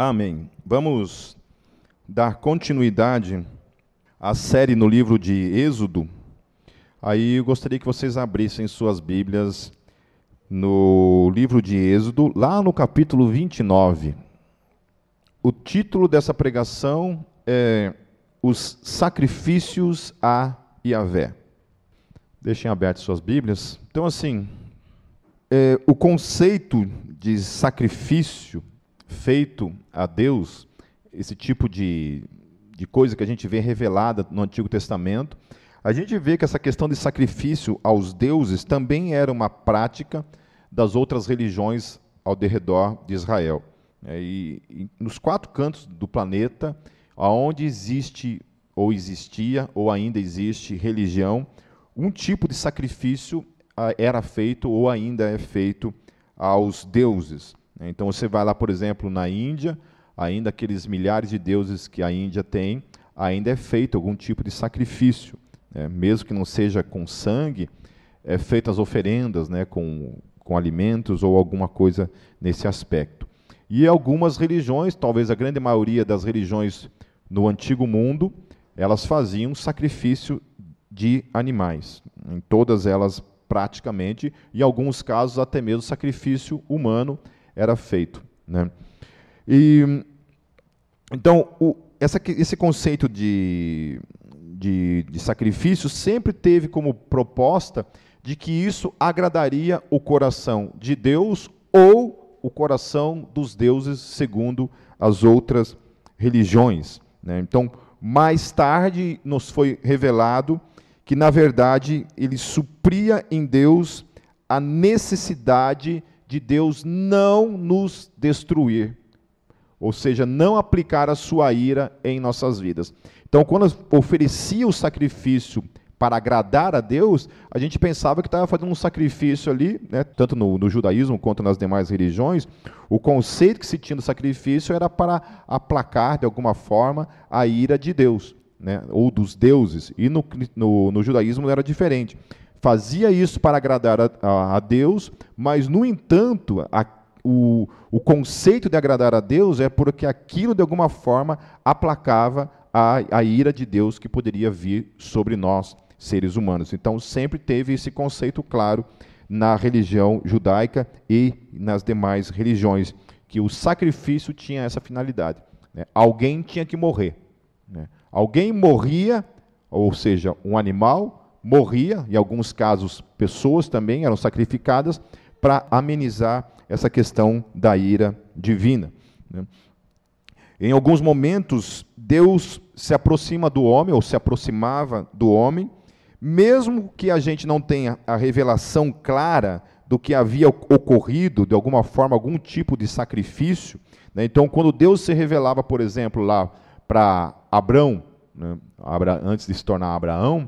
Amém. Vamos dar continuidade à série no livro de Êxodo. Aí eu gostaria que vocês abrissem suas Bíblias no livro de Êxodo, lá no capítulo 29. O título dessa pregação é Os Sacrifícios a Yahvé. Deixem abertas suas Bíblias. Então, assim, é, o conceito de sacrifício feito a Deus, esse tipo de, de coisa que a gente vê revelada no Antigo Testamento, a gente vê que essa questão de sacrifício aos deuses também era uma prática das outras religiões ao redor de Israel. É, e, e nos quatro cantos do planeta, aonde existe ou existia ou ainda existe religião, um tipo de sacrifício era feito ou ainda é feito aos deuses. Então você vai lá, por exemplo, na Índia, ainda aqueles milhares de deuses que a Índia tem, ainda é feito algum tipo de sacrifício, né? mesmo que não seja com sangue, é feito as oferendas, né, com, com alimentos ou alguma coisa nesse aspecto. E algumas religiões, talvez a grande maioria das religiões no antigo mundo, elas faziam sacrifício de animais. Em todas elas praticamente, em alguns casos até mesmo sacrifício humano era feito. Né? E, então, o, essa, esse conceito de, de, de sacrifício sempre teve como proposta de que isso agradaria o coração de Deus ou o coração dos deuses, segundo as outras religiões. Né? Então, mais tarde nos foi revelado que, na verdade, ele supria em Deus a necessidade de Deus não nos destruir, ou seja, não aplicar a sua ira em nossas vidas. Então, quando oferecia o sacrifício para agradar a Deus, a gente pensava que estava fazendo um sacrifício ali, né, tanto no, no, judaísmo quanto nas demais religiões, o conceito que se tinha do sacrifício era para aplacar, de alguma forma, a ira de Deus né, ou dos deuses, e no, no, no judaísmo era diferente. Fazia isso para agradar a, a, a Deus, mas, no entanto, a, o, o conceito de agradar a Deus é porque aquilo, de alguma forma, aplacava a, a ira de Deus que poderia vir sobre nós, seres humanos. Então, sempre teve esse conceito claro na religião judaica e nas demais religiões, que o sacrifício tinha essa finalidade. Né? Alguém tinha que morrer. Né? Alguém morria, ou seja, um animal morria, em alguns casos pessoas também eram sacrificadas para amenizar essa questão da ira divina. Né? Em alguns momentos, Deus se aproxima do homem, ou se aproximava do homem, mesmo que a gente não tenha a revelação clara do que havia ocorrido, de alguma forma, algum tipo de sacrifício. Né? Então, quando Deus se revelava, por exemplo, lá para Abraão, né, antes de se tornar Abraão,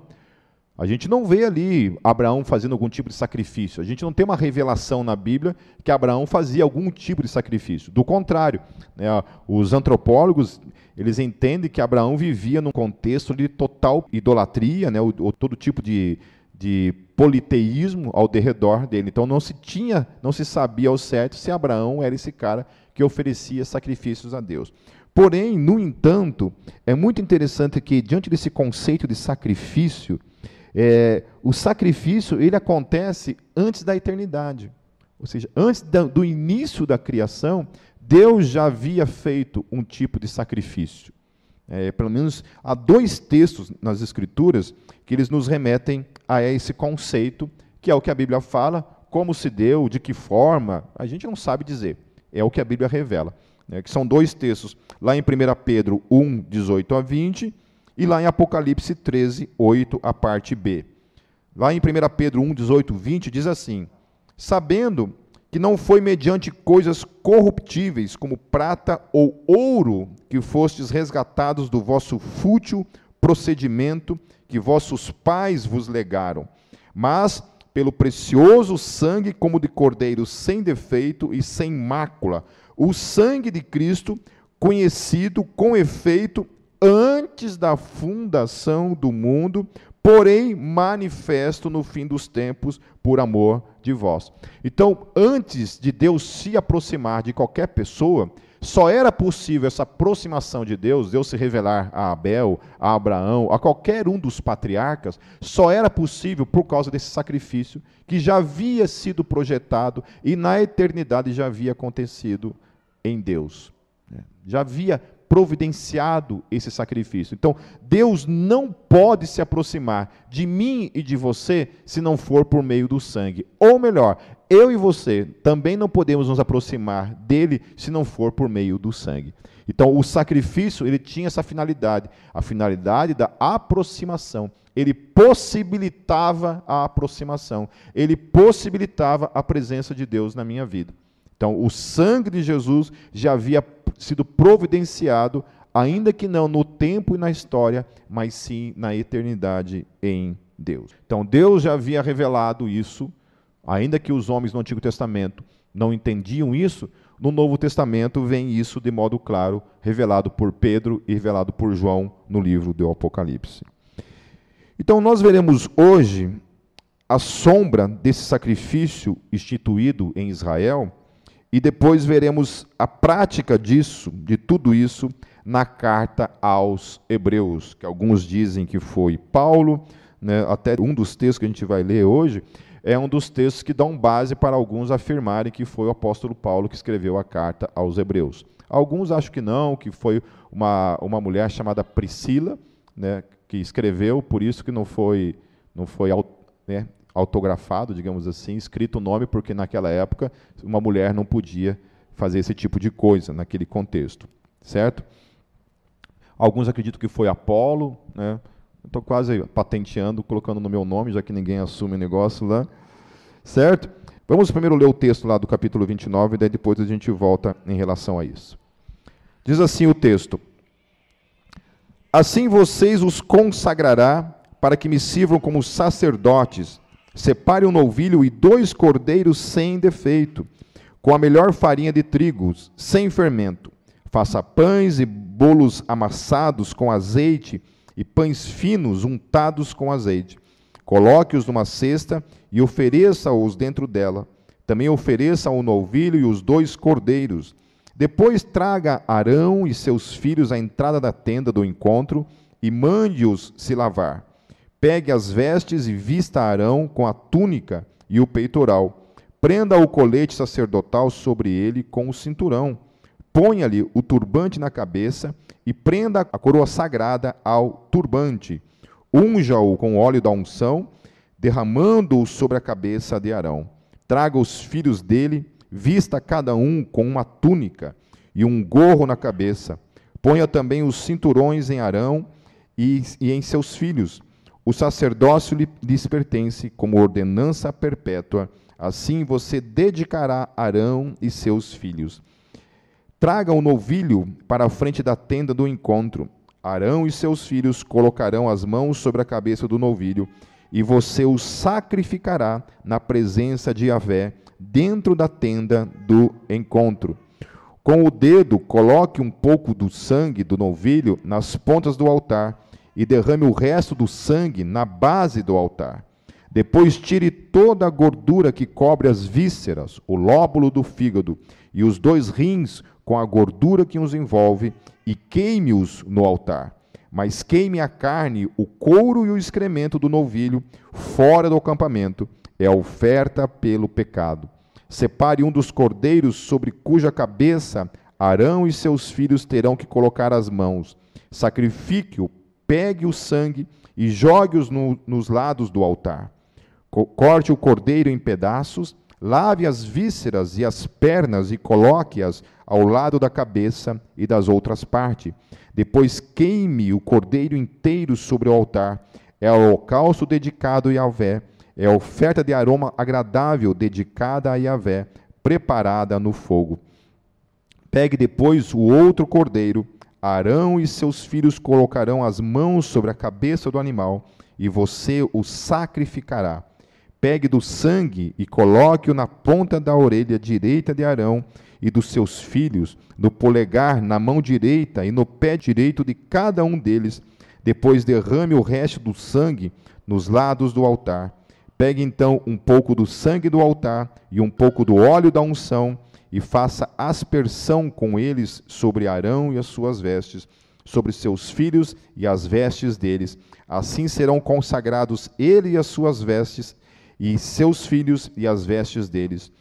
a gente não vê ali Abraão fazendo algum tipo de sacrifício. A gente não tem uma revelação na Bíblia que Abraão fazia algum tipo de sacrifício. Do contrário, né, os antropólogos eles entendem que Abraão vivia num contexto de total idolatria, né, ou, ou todo tipo de, de politeísmo ao derredor dele. Então não se tinha, não se sabia ao certo se Abraão era esse cara que oferecia sacrifícios a Deus. Porém, no entanto, é muito interessante que, diante desse conceito de sacrifício, é, o sacrifício ele acontece antes da eternidade. Ou seja, antes do início da criação, Deus já havia feito um tipo de sacrifício. É, pelo menos há dois textos nas Escrituras que eles nos remetem a esse conceito, que é o que a Bíblia fala, como se deu, de que forma, a gente não sabe dizer. É o que a Bíblia revela né, que são dois textos, lá em 1 Pedro 1, 18 a 20, e lá em Apocalipse 13, 8, a parte B. Lá em 1 Pedro 1, 18, 20, diz assim: Sabendo que não foi mediante coisas corruptíveis, como prata ou ouro, que fostes resgatados do vosso fútil procedimento que vossos pais vos legaram, mas pelo precioso sangue como de cordeiro sem defeito e sem mácula, o sangue de Cristo, conhecido com efeito antes da fundação do mundo, porém manifesto no fim dos tempos por amor de vós. Então, antes de Deus se aproximar de qualquer pessoa, Só era possível essa aproximação de Deus, Deus se revelar a Abel, a Abraão, a qualquer um dos patriarcas, só era possível por causa desse sacrifício que já havia sido projetado e na eternidade já havia acontecido em Deus. Já havia providenciado esse sacrifício. Então, Deus não pode se aproximar de mim e de você se não for por meio do sangue. Ou melhor, eu e você também não podemos nos aproximar dele se não for por meio do sangue. Então, o sacrifício, ele tinha essa finalidade, a finalidade da aproximação. Ele possibilitava a aproximação. Ele possibilitava a presença de Deus na minha vida. Então, o sangue de Jesus já havia sido providenciado, ainda que não no tempo e na história, mas sim na eternidade em Deus. Então, Deus já havia revelado isso, ainda que os homens no Antigo Testamento não entendiam isso, no Novo Testamento vem isso de modo claro, revelado por Pedro e revelado por João no livro do Apocalipse. Então, nós veremos hoje a sombra desse sacrifício instituído em Israel e depois veremos a prática disso, de tudo isso, na carta aos Hebreus, que alguns dizem que foi Paulo, né, até um dos textos que a gente vai ler hoje, é um dos textos que dão base para alguns afirmarem que foi o apóstolo Paulo que escreveu a carta aos Hebreus. Alguns acham que não, que foi uma, uma mulher chamada Priscila, né, que escreveu, por isso que não foi, não foi né, autografado, digamos assim, escrito o nome, porque naquela época uma mulher não podia fazer esse tipo de coisa naquele contexto, certo? Alguns acreditam que foi Apolo, né? Estou quase patenteando, colocando no meu nome, já que ninguém assume o negócio lá, certo? Vamos primeiro ler o texto lá do capítulo 29, e daí depois a gente volta em relação a isso. Diz assim o texto: Assim vocês os consagrará para que me sirvam como sacerdotes Separe um novilho e dois cordeiros sem defeito, com a melhor farinha de trigo, sem fermento. Faça pães e bolos amassados com azeite e pães finos untados com azeite. Coloque-os numa cesta e ofereça-os dentro dela. Também ofereça o novilho e os dois cordeiros. Depois traga Arão e seus filhos à entrada da tenda do encontro e mande-os se lavar. Pegue as vestes e vista Arão com a túnica e o peitoral. Prenda o colete sacerdotal sobre ele com o cinturão. Ponha-lhe o turbante na cabeça e prenda a coroa sagrada ao turbante. Unja-o com óleo da unção, derramando-o sobre a cabeça de Arão. Traga os filhos dele, vista cada um com uma túnica e um gorro na cabeça. Ponha também os cinturões em Arão e, e em seus filhos o sacerdócio lhes pertence como ordenança perpétua, assim você dedicará Arão e seus filhos. Traga o novilho para a frente da tenda do encontro. Arão e seus filhos colocarão as mãos sobre a cabeça do novilho, e você o sacrificará na presença de Yahvé, dentro da tenda do encontro. Com o dedo, coloque um pouco do sangue do novilho nas pontas do altar e derrame o resto do sangue na base do altar. Depois tire toda a gordura que cobre as vísceras, o lóbulo do fígado e os dois rins com a gordura que os envolve e queime-os no altar. Mas queime a carne, o couro e o excremento do novilho fora do acampamento, é a oferta pelo pecado. Separe um dos cordeiros sobre cuja cabeça Arão e seus filhos terão que colocar as mãos. Sacrifique-o pegue o sangue e jogue-os no, nos lados do altar. Corte o cordeiro em pedaços, lave as vísceras e as pernas e coloque-as ao lado da cabeça e das outras partes. Depois queime o cordeiro inteiro sobre o altar. É o holocausto dedicado a Yahvé, é a oferta de aroma agradável dedicada a Yahvé, preparada no fogo. Pegue depois o outro cordeiro Arão e seus filhos colocarão as mãos sobre a cabeça do animal, e você o sacrificará. Pegue do sangue e coloque-o na ponta da orelha direita de Arão e dos seus filhos, no polegar, na mão direita e no pé direito de cada um deles. Depois derrame o resto do sangue nos lados do altar. Pegue então um pouco do sangue do altar e um pouco do óleo da unção e faça aspersão com eles sobre Arão e as suas vestes, sobre seus filhos e as vestes deles. Assim serão consagrados ele e as suas vestes, e seus filhos e as vestes deles.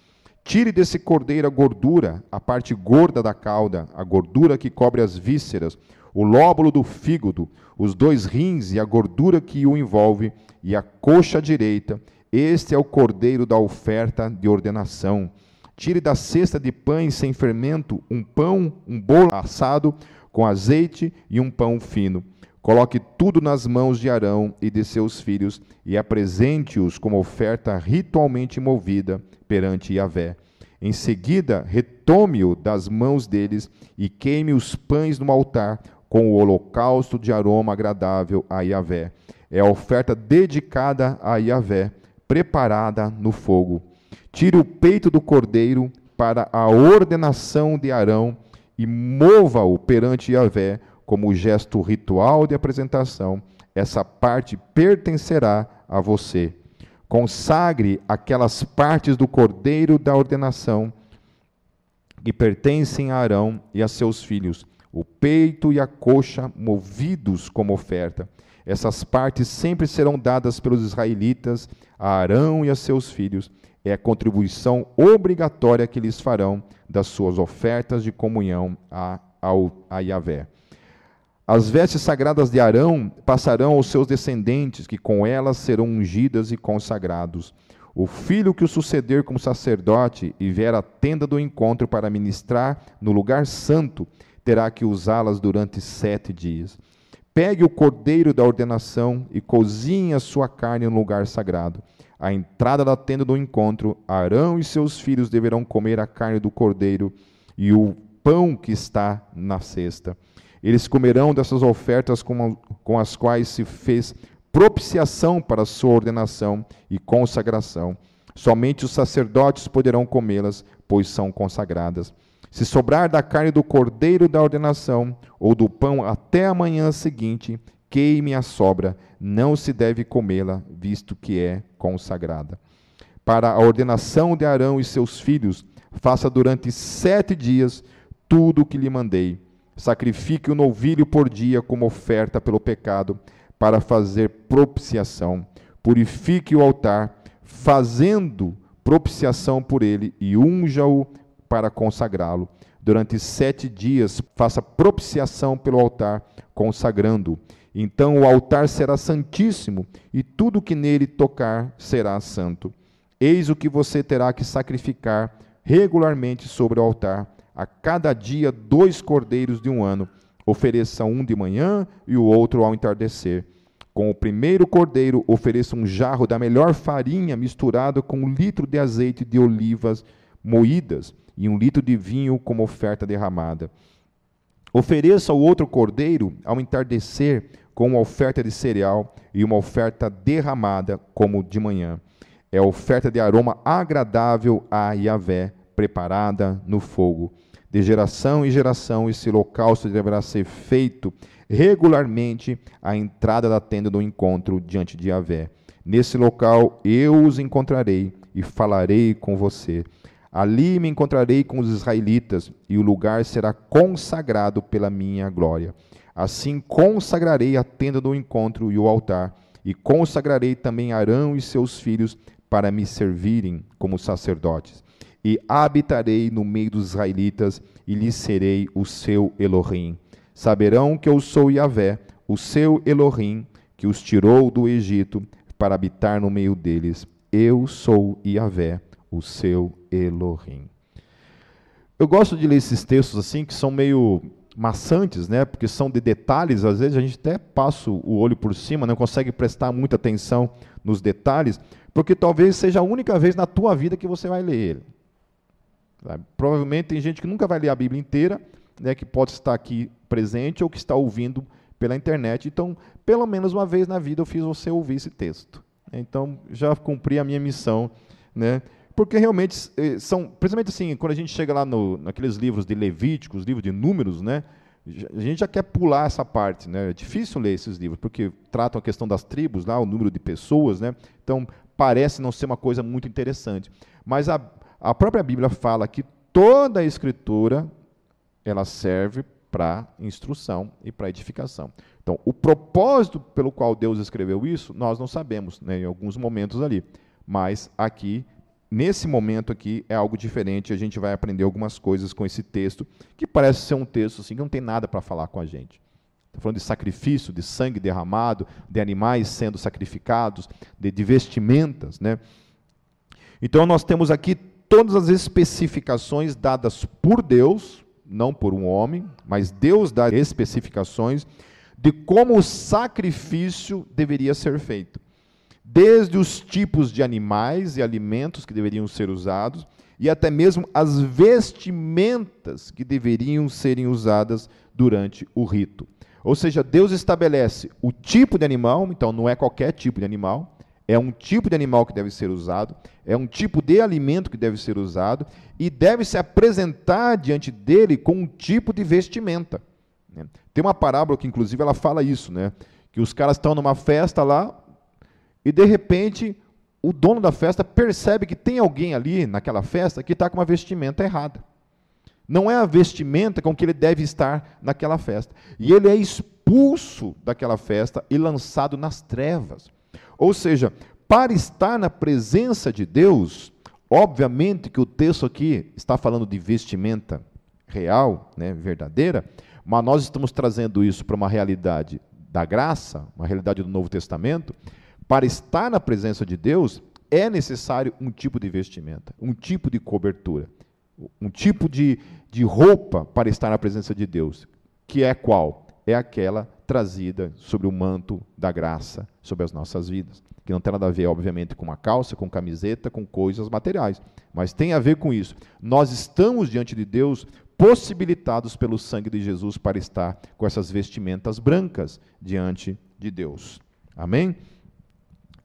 Tire desse cordeiro a gordura, a parte gorda da cauda, a gordura que cobre as vísceras, o lóbulo do fígado, os dois rins e a gordura que o envolve, e a coxa direita. Este é o cordeiro da oferta de ordenação. Tire da cesta de pães sem fermento um pão, um bolo assado com azeite e um pão fino. Coloque tudo nas mãos de Arão e de seus filhos e apresente-os como oferta ritualmente movida perante Yahvé. Em seguida, retome-o das mãos deles e queime os pães no altar com o holocausto de aroma agradável a Yahvé. É a oferta dedicada a Yahvé, preparada no fogo. Tire o peito do cordeiro para a ordenação de Arão e mova-o perante Yahvé como gesto ritual de apresentação. Essa parte pertencerá a você. Consagre aquelas partes do cordeiro da ordenação que pertencem a Arão e a seus filhos, o peito e a coxa movidos como oferta. Essas partes sempre serão dadas pelos israelitas a Arão e a seus filhos é a contribuição obrigatória que lhes farão das suas ofertas de comunhão a, a Yahvé. As vestes sagradas de Arão passarão aos seus descendentes, que com elas serão ungidas e consagrados. O filho que o suceder como sacerdote e vier à tenda do encontro para ministrar no lugar santo, terá que usá-las durante sete dias. Pegue o cordeiro da ordenação e cozinhe a sua carne no lugar sagrado à entrada da tenda do encontro, Arão e seus filhos deverão comer a carne do cordeiro e o pão que está na cesta. Eles comerão dessas ofertas com, com as quais se fez propiciação para sua ordenação e consagração. Somente os sacerdotes poderão comê-las, pois são consagradas. Se sobrar da carne do cordeiro da ordenação ou do pão até a manhã seguinte, queime a sobra, não se deve comê-la, visto que é consagrada. Para a ordenação de Arão e seus filhos, faça durante sete dias tudo o que lhe mandei. Sacrifique o um novilho por dia como oferta pelo pecado, para fazer propiciação. Purifique o altar, fazendo propiciação por ele, e unja-o para consagrá-lo. Durante sete dias, faça propiciação pelo altar, consagrando-o então o altar será santíssimo, e tudo que nele tocar será santo. Eis o que você terá que sacrificar regularmente sobre o altar. A cada dia, dois cordeiros de um ano. Ofereça um de manhã e o outro ao entardecer. Com o primeiro cordeiro, ofereça um jarro da melhor farinha misturado com um litro de azeite de olivas moídas e um litro de vinho como oferta derramada. Ofereça o outro cordeiro ao entardecer com uma oferta de cereal e uma oferta derramada como de manhã. É oferta de aroma agradável a Yahvé, preparada no fogo. De geração em geração, esse holocausto deverá ser feito regularmente à entrada da tenda do encontro diante de Yahvé. Nesse local eu os encontrarei e falarei com você. Ali me encontrarei com os israelitas, e o lugar será consagrado pela minha glória. Assim consagrarei a tenda do encontro e o altar, e consagrarei também Arão e seus filhos para me servirem como sacerdotes. E habitarei no meio dos israelitas, e lhes serei o seu Elohim. Saberão que eu sou Yahvé, o seu Elohim, que os tirou do Egito para habitar no meio deles. Eu sou Yahvé o seu Elohim. Eu gosto de ler esses textos assim, que são meio maçantes, né? Porque são de detalhes, às vezes a gente até passa o olho por cima, não consegue prestar muita atenção nos detalhes, porque talvez seja a única vez na tua vida que você vai ler ele. Provavelmente tem gente que nunca vai ler a Bíblia inteira, né, que pode estar aqui presente ou que está ouvindo pela internet. Então, pelo menos uma vez na vida eu fiz você ouvir esse texto. Então, já cumpri a minha missão, né? Porque realmente eh, são, principalmente assim, quando a gente chega lá no, naqueles livros de Levíticos, livros de números, né, a gente já quer pular essa parte, né? É difícil ler esses livros, porque tratam a questão das tribos, lá, o número de pessoas, né? Então, parece não ser uma coisa muito interessante. Mas a, a própria Bíblia fala que toda a escritura ela serve para instrução e para edificação. Então, o propósito pelo qual Deus escreveu isso, nós não sabemos, né, em alguns momentos ali. Mas aqui, nesse momento aqui, é algo diferente. A gente vai aprender algumas coisas com esse texto, que parece ser um texto assim, que não tem nada para falar com a gente. Está falando de sacrifício, de sangue derramado, de animais sendo sacrificados, de, de vestimentas. Né? Então, nós temos aqui todas as especificações dadas por Deus, não por um homem, mas Deus dá especificações de como o sacrifício deveria ser feito. Desde os tipos de animais e alimentos que deveriam ser usados, e até mesmo as vestimentas que deveriam serem usadas durante o rito. Ou seja, Deus estabelece o tipo de animal, então não é qualquer tipo de animal, é um tipo de animal que deve ser usado, é um tipo de alimento que deve ser usado, e deve se apresentar diante dele com um tipo de vestimenta. Tem uma parábola que, inclusive, ela fala isso, né? que os caras estão numa festa lá, e de repente o dono da festa percebe que tem alguém ali naquela festa que está com uma vestimenta errada. Não é a vestimenta com que ele deve estar naquela festa. E ele é expulso daquela festa e lançado nas trevas. Ou seja, para estar na presença de Deus, obviamente que o texto aqui está falando de vestimenta real, né, verdadeira, mas nós estamos trazendo isso para uma realidade da graça, uma realidade do Novo Testamento. Para estar na presença de Deus, é necessário um tipo de vestimenta, um tipo de cobertura, um tipo de, de roupa para estar na presença de Deus, que é qual? É aquela trazida sobre o manto da graça sobre as nossas vidas. Que não tem nada a ver, obviamente, com uma calça, com camiseta, com coisas materiais, mas tem a ver com isso. Nós estamos diante de Deus possibilitados pelo sangue de Jesus para estar com essas vestimentas brancas diante de Deus. Amém?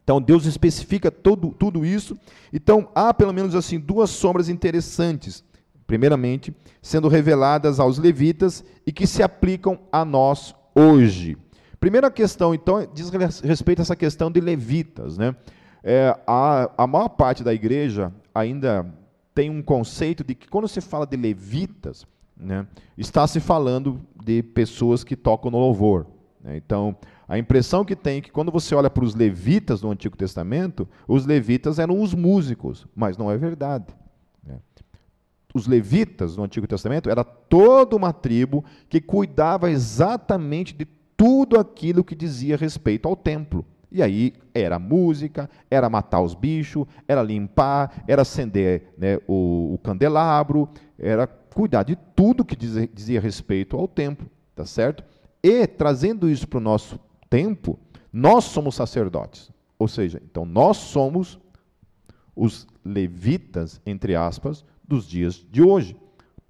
Então Deus especifica todo, tudo isso. Então há pelo menos assim duas sombras interessantes primeiramente, sendo reveladas aos levitas e que se aplicam a nós hoje. Primeira questão, então, diz respeito a essa questão de levitas. Né? É, a, a maior parte da igreja ainda tem um conceito de que quando se fala de levitas, né, está se falando de pessoas que tocam no louvor. Né? Então, a impressão que tem é que quando você olha para os levitas no Antigo Testamento, os levitas eram os músicos, mas não é verdade os levitas no Antigo Testamento era toda uma tribo que cuidava exatamente de tudo aquilo que dizia respeito ao templo. E aí era música, era matar os bichos, era limpar, era acender né, o, o, candelabro, era cuidar de tudo que dizia, dizia respeito ao templo, tá certo? E trazendo isso para o nosso tempo, nós somos sacerdotes. Ou seja, então nós somos os levitas, entre aspas, dos dias de hoje.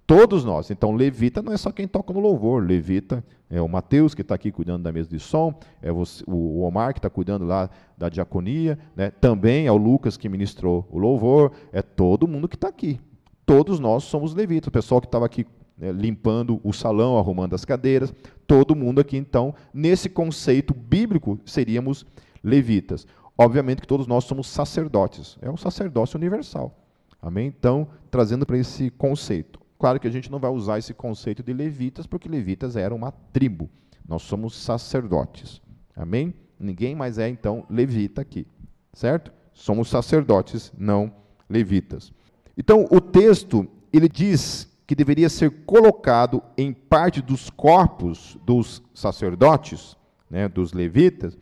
Todos nós. Então, levita não é só quem toca no louvor. Levita é o Mateus, que está aqui cuidando da mesa de som, é o Omar, que está cuidando lá da diaconia, né? também é o Lucas, que ministrou o louvor, é todo mundo que está aqui. Todos nós somos levitas. O pessoal que estava aqui né, limpando o salão, arrumando as cadeiras, todo mundo aqui, então, nesse conceito bíblico, seríamos levitas. Obviamente que todos nós somos sacerdotes. É um sacerdócio universal. Amém? Então, trazendo para esse conceito. Claro que a gente não vai usar esse conceito de levitas, porque levitas eram uma tribo. Nós somos sacerdotes. Amém? Ninguém mais é, então, levita aqui. Certo? Somos sacerdotes, não levitas. Então, o texto, ele diz que deveria ser colocado em parte dos corpos dos sacerdotes, né, dos levitas,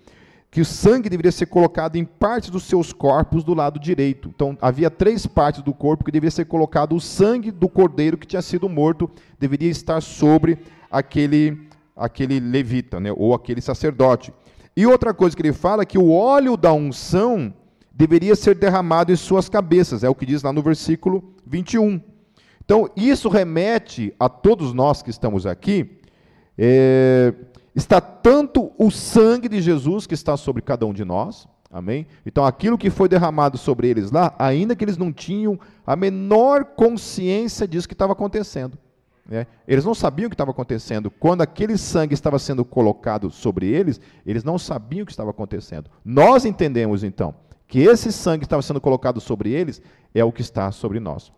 que o sangue deveria ser colocado em partes dos seus corpos do lado direito. Então, havia três partes do corpo que deveria ser colocado o sangue do cordeiro que tinha sido morto, deveria estar sobre aquele, aquele levita, né, ou aquele sacerdote. E outra coisa que ele fala é que o óleo da unção deveria ser derramado em suas cabeças, é o que diz lá no versículo 21. Então, isso remete a todos nós que estamos aqui. É, está tanto o sangue de Jesus que está sobre cada um de nós, amém? Então, aquilo que foi derramado sobre eles lá, ainda que eles não tinham a menor consciência disso que estava acontecendo. Né? Eles não sabiam o que estava acontecendo. Quando aquele sangue estava sendo colocado sobre eles, eles não sabiam o que estava acontecendo. Nós entendemos, então, que esse sangue que estava sendo colocado sobre eles é o que está sobre nós.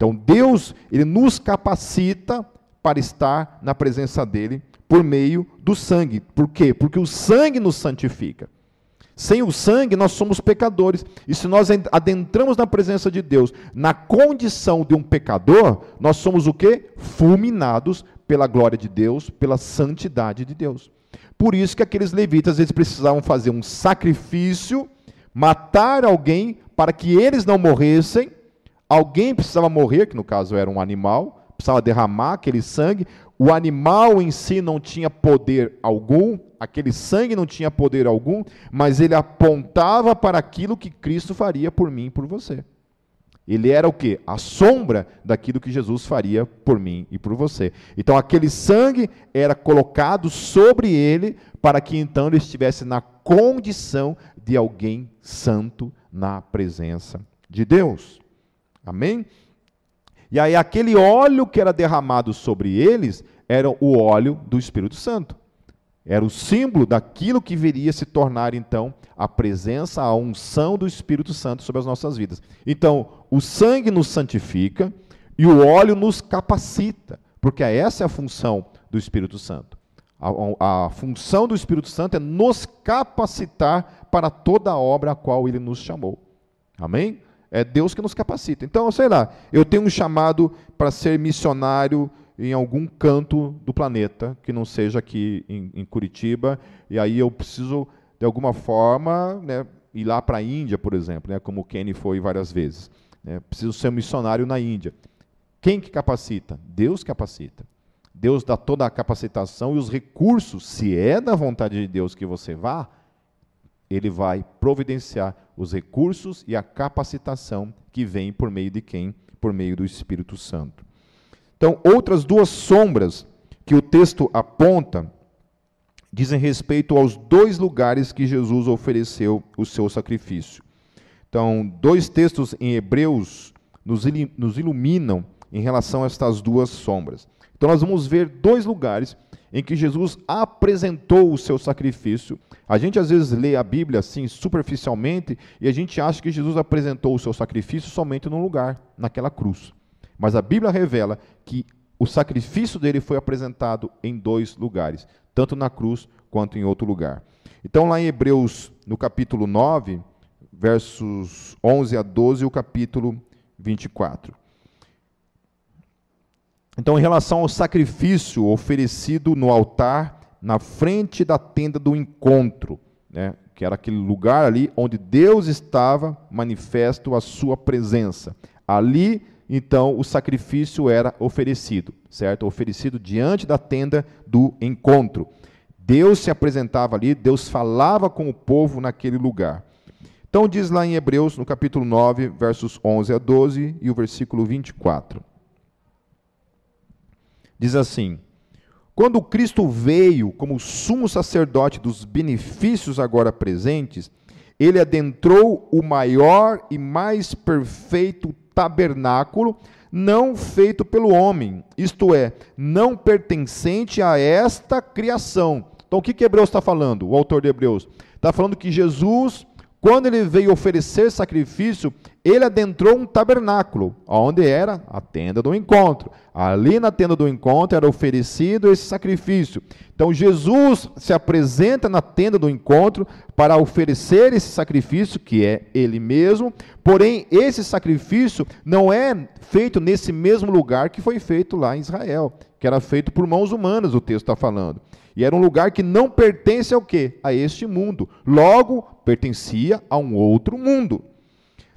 Então Deus, ele nos capacita para estar na presença dele por meio do sangue. Por quê? Porque o sangue nos santifica. Sem o sangue, nós somos pecadores. E se nós adentramos na presença de Deus na condição de um pecador, nós somos o quê? Fulminados pela glória de Deus, pela santidade de Deus. Por isso que aqueles levitas eles precisavam fazer um sacrifício, matar alguém para que eles não morressem. Alguém precisava morrer, que no caso era um animal, precisava derramar aquele sangue. O animal em si não tinha poder algum, aquele sangue não tinha poder algum, mas ele apontava para aquilo que Cristo faria por mim e por você. Ele era o que? A sombra daquilo que Jesus faria por mim e por você. Então aquele sangue era colocado sobre ele para que então ele estivesse na condição de alguém santo na presença de Deus. Amém? E aí aquele óleo que era derramado sobre eles era o óleo do Espírito Santo. Era o símbolo daquilo que viria se tornar então a presença, a unção do Espírito Santo sobre as nossas vidas. Então, o sangue nos santifica e o óleo nos capacita, porque essa é a função do Espírito Santo. A, a, função do Espírito Santo é nos capacitar para toda a obra a qual ele nos chamou. Amém? É Deus que nos capacita. Então, sei lá, eu tenho um chamado para ser missionário em algum canto do planeta, que não seja aqui em, em Curitiba, e aí eu preciso, de alguma forma, né, ir lá para a Índia, por exemplo, né, como o Kenny foi várias vezes. Né, preciso ser um missionário na Índia. Quem que capacita? Deus capacita. Deus dá toda a capacitação e os recursos, se é da vontade de Deus que você vá, ele vai providenciar os recursos e a capacitação que vem por meio de quem? Por meio do Espírito Santo. Então, outras duas sombras que o texto aponta dizem respeito aos dois lugares que Jesus ofereceu o seu sacrifício. Então, dois textos em Hebreus nos iluminam em relação a estas duas sombras. Então, nós vamos ver dois lugares em que Jesus apresentou o seu sacrifício. A gente às vezes lê a Bíblia assim superficialmente e a gente acha que Jesus apresentou o seu sacrifício somente num lugar, naquela cruz. Mas a Bíblia revela que o sacrifício dele foi apresentado em dois lugares, tanto na cruz quanto em outro lugar. Então, lá em Hebreus, no capítulo 9, versos 11 a 12, e o capítulo 24. Então, em relação ao sacrifício oferecido no altar, na frente da tenda do encontro, né, que era aquele lugar ali onde Deus estava manifesto a sua presença. Ali então o sacrifício era oferecido, certo? Oferecido diante da tenda do encontro. Deus se apresentava ali, Deus falava com o povo naquele lugar. Então diz lá em Hebreus, no capítulo 9, versos 11 a 12 e o versículo 24. Diz assim: Quando Cristo veio como sumo sacerdote dos benefícios agora presentes, ele adentrou o maior e mais perfeito tabernáculo não feito pelo homem, isto é, não pertencente a esta criação. Então, o que, que Hebreus está falando? O autor de Hebreus está falando que Jesus quando ele veio oferecer sacrifício, ele adentrou um tabernáculo, onde era a tenda do encontro. Ali na tenda do encontro era oferecido esse sacrifício. Então Jesus se apresenta na tenda do encontro para oferecer esse sacrifício, que é ele mesmo, porém esse sacrifício não é feito nesse mesmo lugar que foi feito lá em Israel, que era feito por mãos humanas, o texto está falando. E era um lugar que não pertence ao quê? A este mundo. Logo, pertencia a um outro mundo.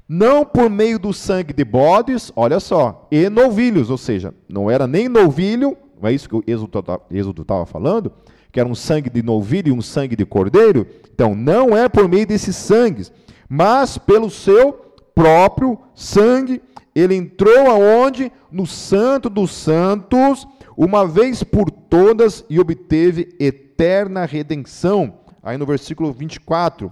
Não por meio do sangue de bodes, olha só, e novilhos, ou seja, não era nem novilho, não é isso que o Êxodo estava falando? Que era um sangue de novilho e um sangue de cordeiro? Então, não é por meio desses sangues, mas pelo seu próprio sangue, ele entrou aonde? No Santo dos Santos, uma vez por todas e obteve eterna redenção. Aí no versículo 24: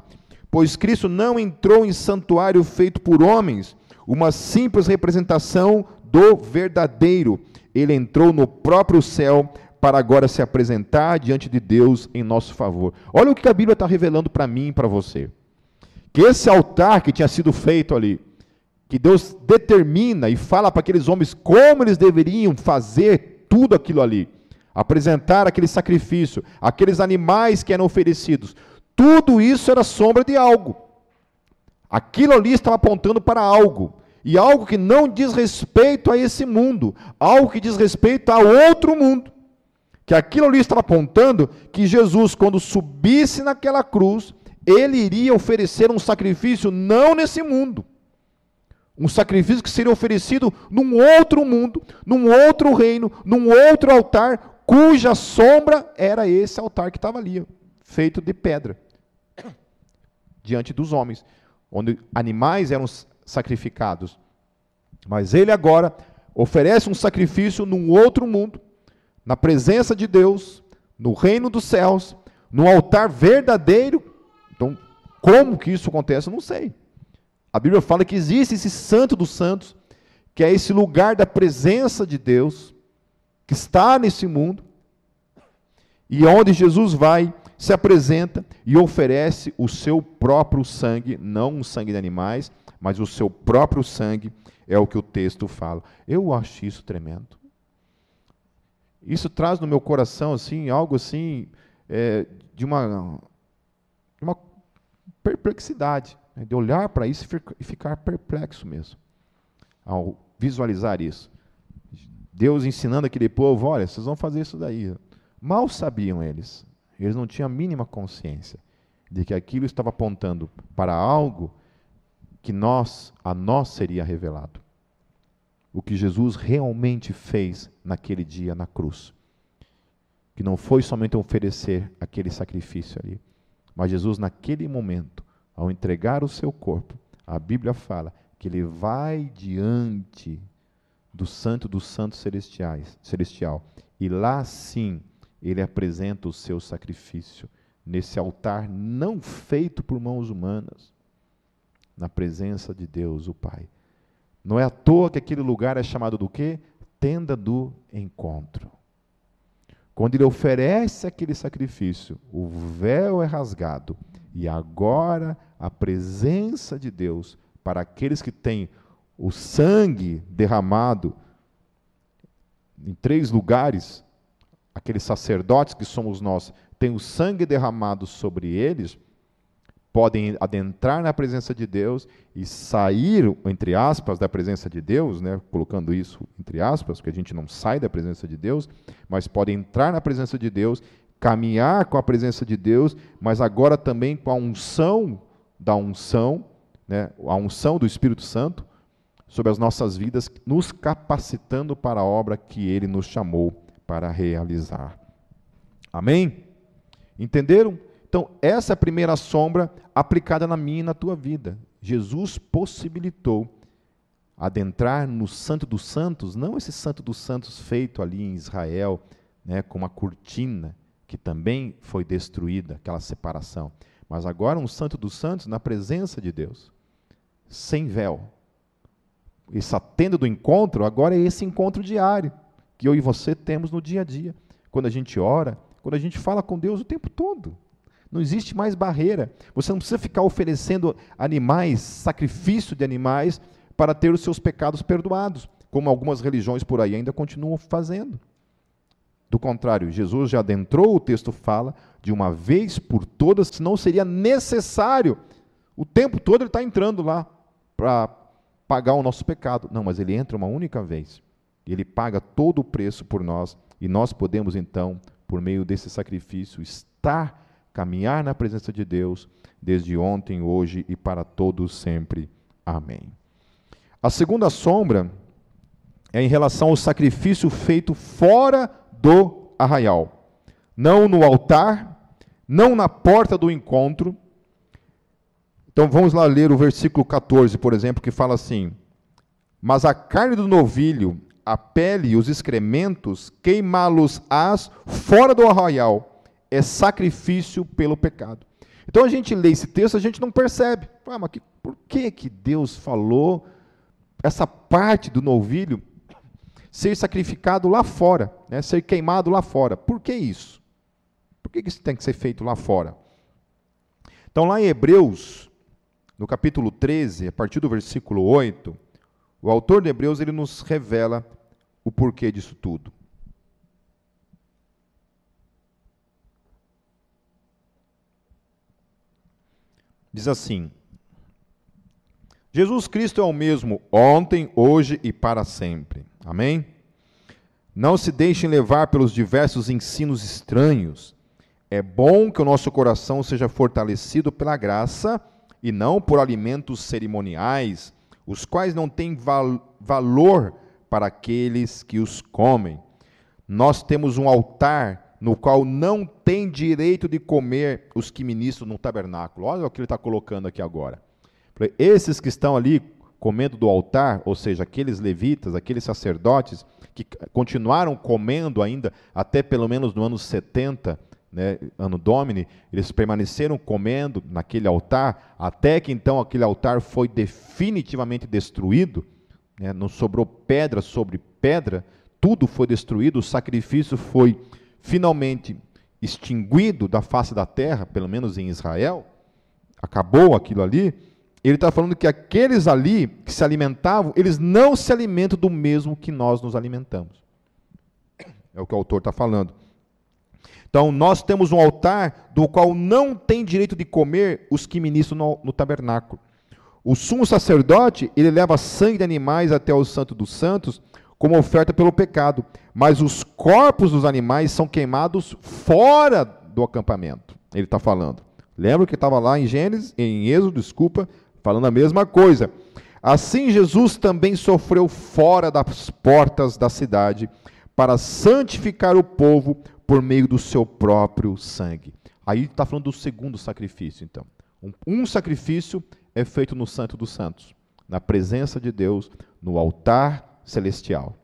Pois Cristo não entrou em santuário feito por homens, uma simples representação do verdadeiro. Ele entrou no próprio céu para agora se apresentar diante de Deus em nosso favor. Olha o que a Bíblia está revelando para mim e para você. Que esse altar que tinha sido feito ali, que Deus determina e fala para aqueles homens como eles deveriam fazer tudo aquilo ali, apresentar aquele sacrifício, aqueles animais que eram oferecidos, tudo isso era sombra de algo. Aquilo ali estava apontando para algo. E algo que não diz respeito a esse mundo, algo que diz respeito a outro mundo. Que aquilo ali estava apontando que Jesus, quando subisse naquela cruz, ele iria oferecer um sacrifício não nesse mundo. Um sacrifício que seria oferecido num outro mundo, num outro reino, num outro altar, cuja sombra era esse altar que estava ali, feito de pedra, diante dos homens, onde animais eram sacrificados. Mas ele agora oferece um sacrifício num outro mundo, na presença de Deus, no reino dos céus, no altar verdadeiro. Então, como que isso acontece? Eu não sei. A Bíblia fala que existe esse Santo dos Santos, que é esse lugar da presença de Deus, que está nesse mundo, e onde Jesus vai, se apresenta e oferece o seu próprio sangue, não um sangue de animais, mas o seu próprio sangue, é o que o texto fala. Eu acho isso tremendo. Isso traz no meu coração assim algo assim é, de uma, uma perplexidade, né, de olhar para isso e ficar perplexo mesmo, ao visualizar isso. Deus ensinando aquele povo, olha, vocês vão fazer isso daí. Mal sabiam eles, eles não tinham a mínima consciência de que aquilo estava apontando para algo que nós, a nós seria revelado. O que Jesus realmente fez naquele dia na cruz. Que não foi somente oferecer aquele sacrifício ali, mas Jesus, naquele momento, ao entregar o seu corpo, a Bíblia fala que ele vai diante do Santo dos Santos Celestiais, Celestial, e lá sim ele apresenta o seu sacrifício, nesse altar não feito por mãos humanas, na presença de Deus, o Pai. Não é à toa que aquele lugar é chamado do quê? Tenda do encontro. Quando ele oferece aquele sacrifício, o véu é rasgado e agora a presença de Deus para aqueles que têm o sangue derramado em três lugares, aqueles sacerdotes que somos nós, têm o sangue derramado sobre eles, podem adentrar na presença de Deus e sair, entre aspas, da presença de Deus, né, colocando isso entre aspas, porque a gente não sai da presença de Deus, mas podem entrar na presença de Deus, caminhar com a presença de Deus, mas agora também com a unção da unção, né, a unção do Espírito Santo sobre as nossas vidas, nos capacitando para a obra que ele nos chamou para realizar. Amém? Entenderam? Então, essa é a primeira sombra aplicada na minha e na tua vida. Jesus possibilitou adentrar no Santo dos Santos, não esse Santo dos Santos feito ali em Israel, né, com uma cortina que também foi destruída, aquela separação, mas agora um Santo dos Santos na presença de Deus, sem véu. Essa tenda do encontro agora é esse encontro diário que eu e você temos no dia a dia, quando a gente ora, quando a gente fala com Deus o tempo todo. Não existe mais barreira. Você não precisa ficar oferecendo animais, sacrifício de animais, para ter os seus pecados perdoados, como algumas religiões por aí ainda continuam fazendo. Do contrário, Jesus já adentrou, o texto fala, de uma vez por todas, senão seria necessário. O tempo todo ele está entrando lá para pagar o nosso pecado. Não, mas ele entra uma única vez. Ele paga todo o preço por nós, e nós podemos então, por meio desse sacrifício, estar caminhar na presença de Deus desde ontem, hoje e para todos sempre. Amém. A segunda sombra é em relação ao sacrifício feito fora do arraial, não no altar, não na porta do encontro. Então vamos lá ler o versículo 14, por exemplo, que fala assim: Mas a carne do novilho, a pele e os excrementos, queimá-los-ás fora do arraial é sacrifício pelo pecado. Então a gente lê esse texto, a gente não percebe. Ah, mas que, por que, que Deus falou essa parte do novilho ser sacrificado lá fora, né, ser queimado lá fora? Por que isso? Por que isso tem que ser feito lá fora? Então, lá em Hebreus, no capítulo 13, a partir do versículo 8, o autor de Hebreus ele nos revela o porquê disso tudo. Diz assim: Jesus Cristo é o mesmo ontem, hoje e para sempre. Amém? Não se deixem levar pelos diversos ensinos estranhos. É bom que o nosso coração seja fortalecido pela graça e não por alimentos cerimoniais, os quais não têm val valor para aqueles que os comem. Nós temos um altar no qual não tem direito de comer os que ministram no tabernáculo. Olha o que ele está colocando aqui agora. Esses que estão ali comendo do altar, ou seja, aqueles levitas, aqueles sacerdotes, que continuaram comendo ainda até pelo menos no ano 70, né, ano Domini, eles permaneceram comendo naquele altar, até que então aquele altar foi definitivamente destruído, né, não sobrou pedra sobre pedra, tudo foi destruído, o sacrifício foi finalmente extinguido da face da terra, pelo menos em Israel, acabou aquilo ali. Ele está falando que aqueles ali que se alimentavam, eles não se alimentam do mesmo que nós nos alimentamos. É o que o autor está falando. Então, nós temos um altar do qual não tem direito de comer os que ministram no, no tabernáculo. O sumo sacerdote, ele leva sangue de animais até o santo dos santos, como oferta pelo pecado, mas os corpos dos animais são queimados fora do acampamento. Ele está falando. Lembra que estava lá em Gênesis, em Êxodo, desculpa, falando a mesma coisa. Assim Jesus também sofreu fora das portas da cidade para santificar o povo por meio do seu próprio sangue. Aí está falando do segundo sacrifício, então. Um, um, sacrifício é feito no Santo dos Santos, na presença de Deus, no altar celestial.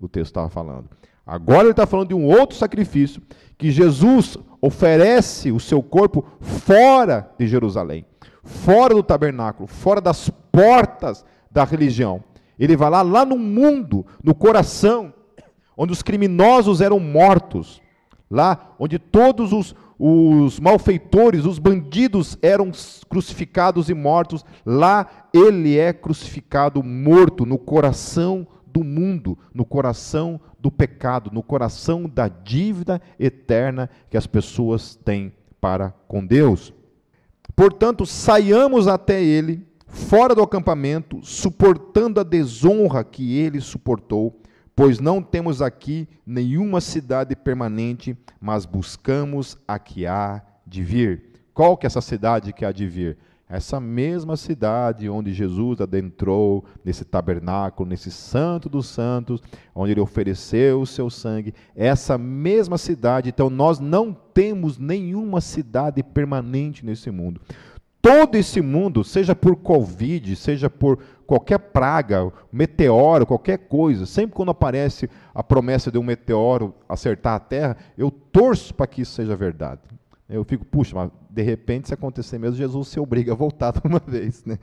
O texto estava falando. Agora ele está falando de um outro sacrifício que Jesus oferece o seu corpo fora de Jerusalém fora do tabernáculo, fora das portas da religião. Ele vai lá, lá no mundo, no coração, onde os criminosos eram mortos, lá onde todos os, os malfeitores, os bandidos eram crucificados e mortos, lá ele é crucificado, morto, no coração do mundo, no coração do pecado, no coração da dívida eterna que as pessoas têm para com Deus. Portanto, saiamos até ele, fora do acampamento, suportando a desonra que ele suportou, pois não temos aqui nenhuma cidade permanente, mas buscamos a que há de vir. Qual que é essa cidade que há de vir? Essa mesma cidade onde Jesus adentrou nesse tabernáculo, nesse santo dos santos, onde ele ofereceu o seu sangue, essa mesma cidade, então nós não temos nenhuma cidade permanente nesse mundo. Todo esse mundo, seja por Covid, seja por qualquer praga, meteoro, qualquer coisa, sempre quando aparece a promessa de um meteoro acertar a Terra, eu torço para que isso seja verdade. Eu fico, puxa, mas de repente, se acontecer mesmo, Jesus se obriga a voltar de uma vez. Né?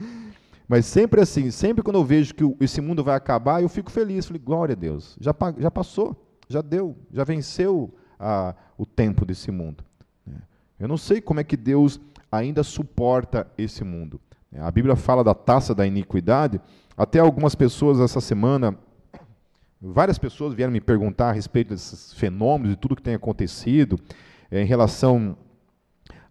Mas sempre assim, sempre quando eu vejo que esse mundo vai acabar, eu fico feliz. Falei, glória a Deus, já, já passou, já deu, já venceu a, o tempo desse mundo. Né? Eu não sei como é que Deus ainda suporta esse mundo. A Bíblia fala da taça da iniquidade. Até algumas pessoas essa semana, várias pessoas vieram me perguntar a respeito desses fenômenos e tudo que tem acontecido eh, em relação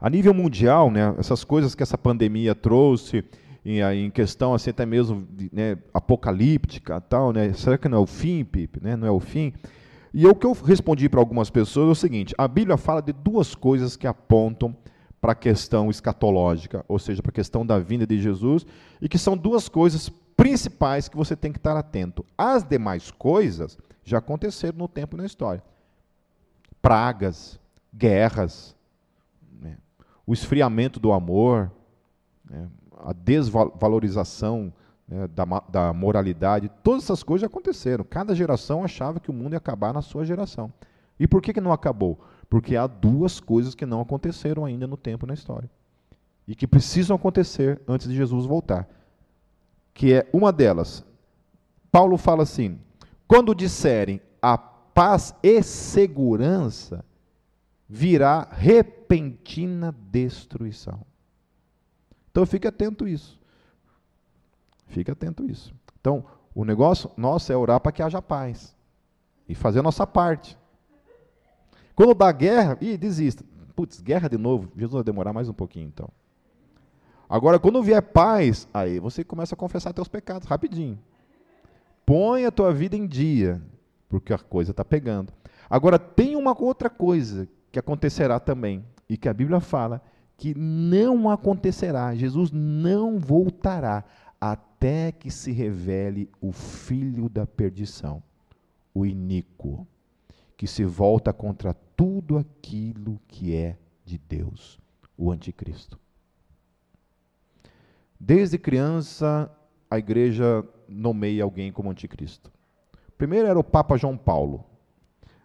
a nível mundial, né, essas coisas que essa pandemia trouxe, em, em questão assim até mesmo né, apocalíptica, tal, né, será que não é o fim, Pipe? Né, não é o fim? E o que eu respondi para algumas pessoas é o seguinte: a Bíblia fala de duas coisas que apontam para a questão escatológica, ou seja, para a questão da vinda de Jesus, e que são duas coisas principais que você tem que estar atento. As demais coisas já aconteceram no tempo e na história. Pragas, guerras, o esfriamento do amor, né, a desvalorização né, da, da moralidade, todas essas coisas aconteceram. Cada geração achava que o mundo ia acabar na sua geração. E por que, que não acabou? Porque há duas coisas que não aconteceram ainda no tempo na história. E que precisam acontecer antes de Jesus voltar. Que é uma delas. Paulo fala assim: quando disserem a paz e segurança, virá repentina destruição. Então fique atento a isso. Fique atento a isso. Então, o negócio nosso é orar para que haja paz e fazer a nossa parte. Quando dá guerra, ih, desista. Putz, guerra de novo. Jesus vai demorar mais um pouquinho, então. Agora, quando vier paz, aí você começa a confessar teus pecados rapidinho. Põe a tua vida em dia, porque a coisa está pegando. Agora, tem uma outra coisa que acontecerá também, e que a Bíblia fala que não acontecerá. Jesus não voltará até que se revele o filho da perdição, o iníquo, que se volta contra tudo aquilo que é de Deus, o anticristo. Desde criança, a igreja nomeia alguém como anticristo. Primeiro era o Papa João Paulo.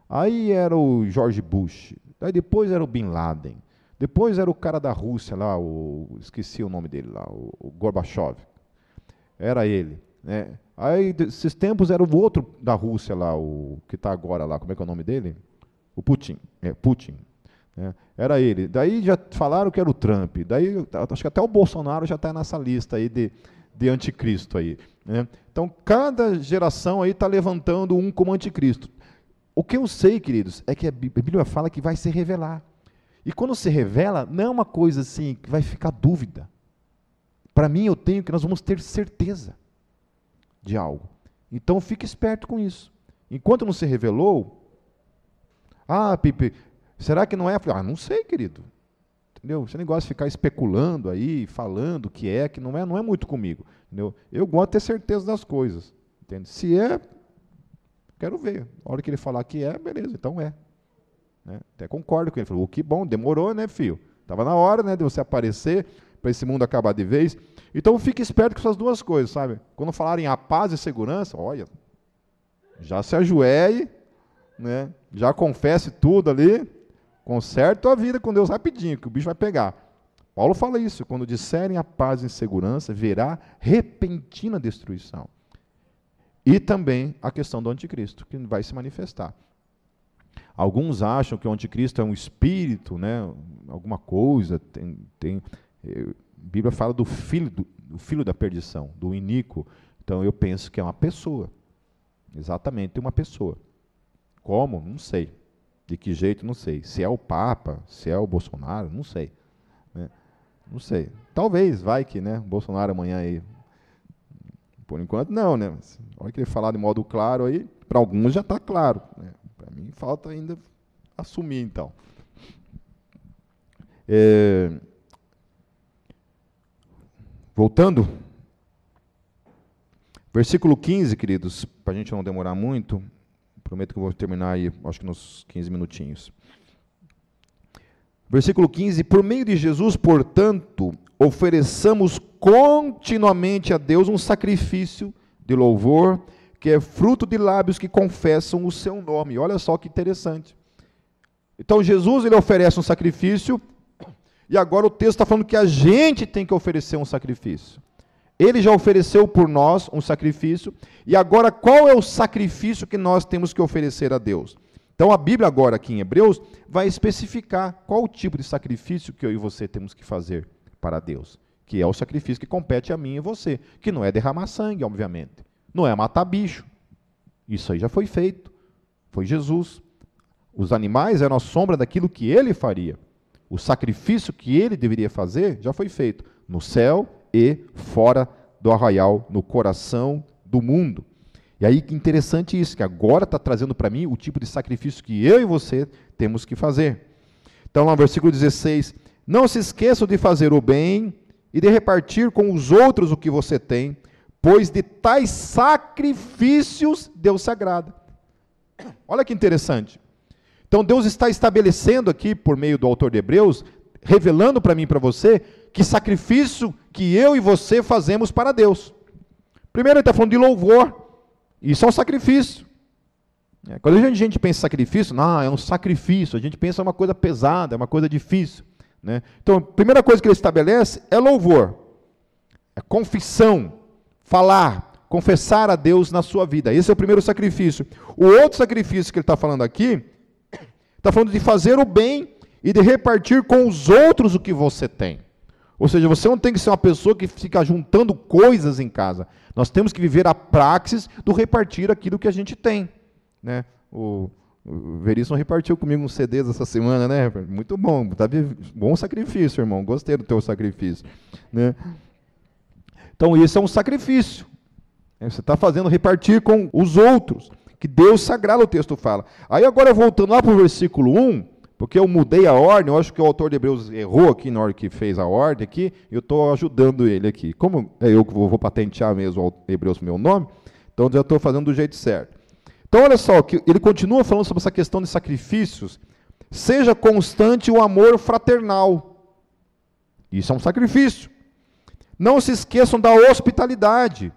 Aí era o George Bush. Aí depois era o Bin Laden. Depois era o cara da Rússia lá, o, esqueci o nome dele lá, o, o Gorbachev. Era ele. Né? Aí, esses tempos, era o outro da Rússia lá, o que está agora lá, como é que é o nome dele? O Putin. É, Putin. É, era ele. Daí já falaram que era o Trump. Daí acho que até o Bolsonaro já está nessa lista aí de, de anticristo aí. Né? Então cada geração aí está levantando um como anticristo. O que eu sei, queridos, é que a Bíblia fala que vai se revelar. E quando se revela, não é uma coisa assim que vai ficar dúvida. Para mim, eu tenho que nós vamos ter certeza de algo. Então fique esperto com isso. Enquanto não se revelou, ah, Pipe, Será que não é? Ah, não sei, querido. Entendeu? Você nem gosta de ficar especulando aí, falando que é, que não é, não é muito comigo. Entendeu? Eu gosto de ter certeza das coisas. Entende? Se é, quero ver. A hora que ele falar que é, beleza, então é. Né? Até concordo com ele. Falou, oh, que bom, demorou, né, filho? Estava na hora né, de você aparecer para esse mundo acabar de vez. Então fique esperto com essas duas coisas, sabe? Quando falarem a paz e segurança, olha, já se ajoelhe, né? já confesse tudo ali, Conserta a vida com Deus rapidinho, que o bicho vai pegar. Paulo fala isso, quando disserem a paz e segurança, verá repentina destruição. E também a questão do anticristo, que vai se manifestar. Alguns acham que o anticristo é um espírito, né, alguma coisa, tem, tem eh, a Bíblia fala do filho, do, do filho da perdição, do iníquo. Então eu penso que é uma pessoa. Exatamente, uma pessoa. Como? Não sei. De que jeito, não sei. Se é o Papa, se é o Bolsonaro, não sei. Né? Não sei. Talvez, vai que, né? Bolsonaro amanhã aí. Por enquanto, não, né? Olha que ele falar de modo claro aí, para alguns já está claro. Né? Para mim, falta ainda assumir, então. É... Voltando. Versículo 15, queridos, para a gente não demorar muito. Prometo que eu vou terminar aí, acho que nos 15 minutinhos. Versículo 15: Por meio de Jesus, portanto, ofereçamos continuamente a Deus um sacrifício de louvor, que é fruto de lábios que confessam o seu nome. Olha só que interessante. Então Jesus ele oferece um sacrifício, e agora o texto está falando que a gente tem que oferecer um sacrifício. Ele já ofereceu por nós um sacrifício, e agora qual é o sacrifício que nós temos que oferecer a Deus? Então a Bíblia agora aqui em Hebreus vai especificar qual o tipo de sacrifício que eu e você temos que fazer para Deus, que é o sacrifício que compete a mim e você, que não é derramar sangue, obviamente, não é matar bicho. Isso aí já foi feito. Foi Jesus. Os animais eram a sombra daquilo que ele faria. O sacrifício que ele deveria fazer já foi feito no céu e fora do arraial, no coração do mundo. E aí que interessante isso, que agora está trazendo para mim o tipo de sacrifício que eu e você temos que fazer. Então, lá no versículo 16: Não se esqueçam de fazer o bem e de repartir com os outros o que você tem, pois de tais sacrifícios Deus se agrada. Olha que interessante. Então, Deus está estabelecendo aqui, por meio do autor de Hebreus, revelando para mim e para você, que sacrifício que eu e você fazemos para Deus. Primeiro, ele está falando de louvor. Isso é um sacrifício. É, quando a gente, pensa em sacrifício, não, é um sacrifício. A gente pensa uma coisa pesada, é uma coisa difícil. Né? Então, a primeira coisa que ele estabelece é louvor. É confissão. Falar, confessar a Deus na sua vida. Esse é o primeiro sacrifício. O outro sacrifício que ele está falando aqui, está falando de fazer o bem e de repartir com os outros o que você tem. Ou seja, você não tem que ser uma pessoa que fica juntando coisas em casa. Nós temos que viver a praxis do repartir aquilo que a gente tem. Né? O, Veríssimo repartiu comigo uns CDs essa semana, né? Muito bom, tá, bom sacrifício, irmão. Gostei do teu sacrifício. Né? Então, isso é um sacrifício. É, você está fazendo repartir com os outros, que Deus sagrado o texto fala. Aí agora voltando lá para o versículo 1, porque eu mudei a ordem, eu acho que o autor de Hebreus errou aqui na hora que fez a ordem aqui, eu estou ajudando ele aqui. Como é eu que vou, vou patentear mesmo o Hebreus meu nome, então já estou fazendo do jeito certo. Então olha só, que ele continua falando sobre essa questão de sacrifícios. Seja constante o amor fraternal. Isso é um sacrifício. Não se esqueçam da hospitalidade.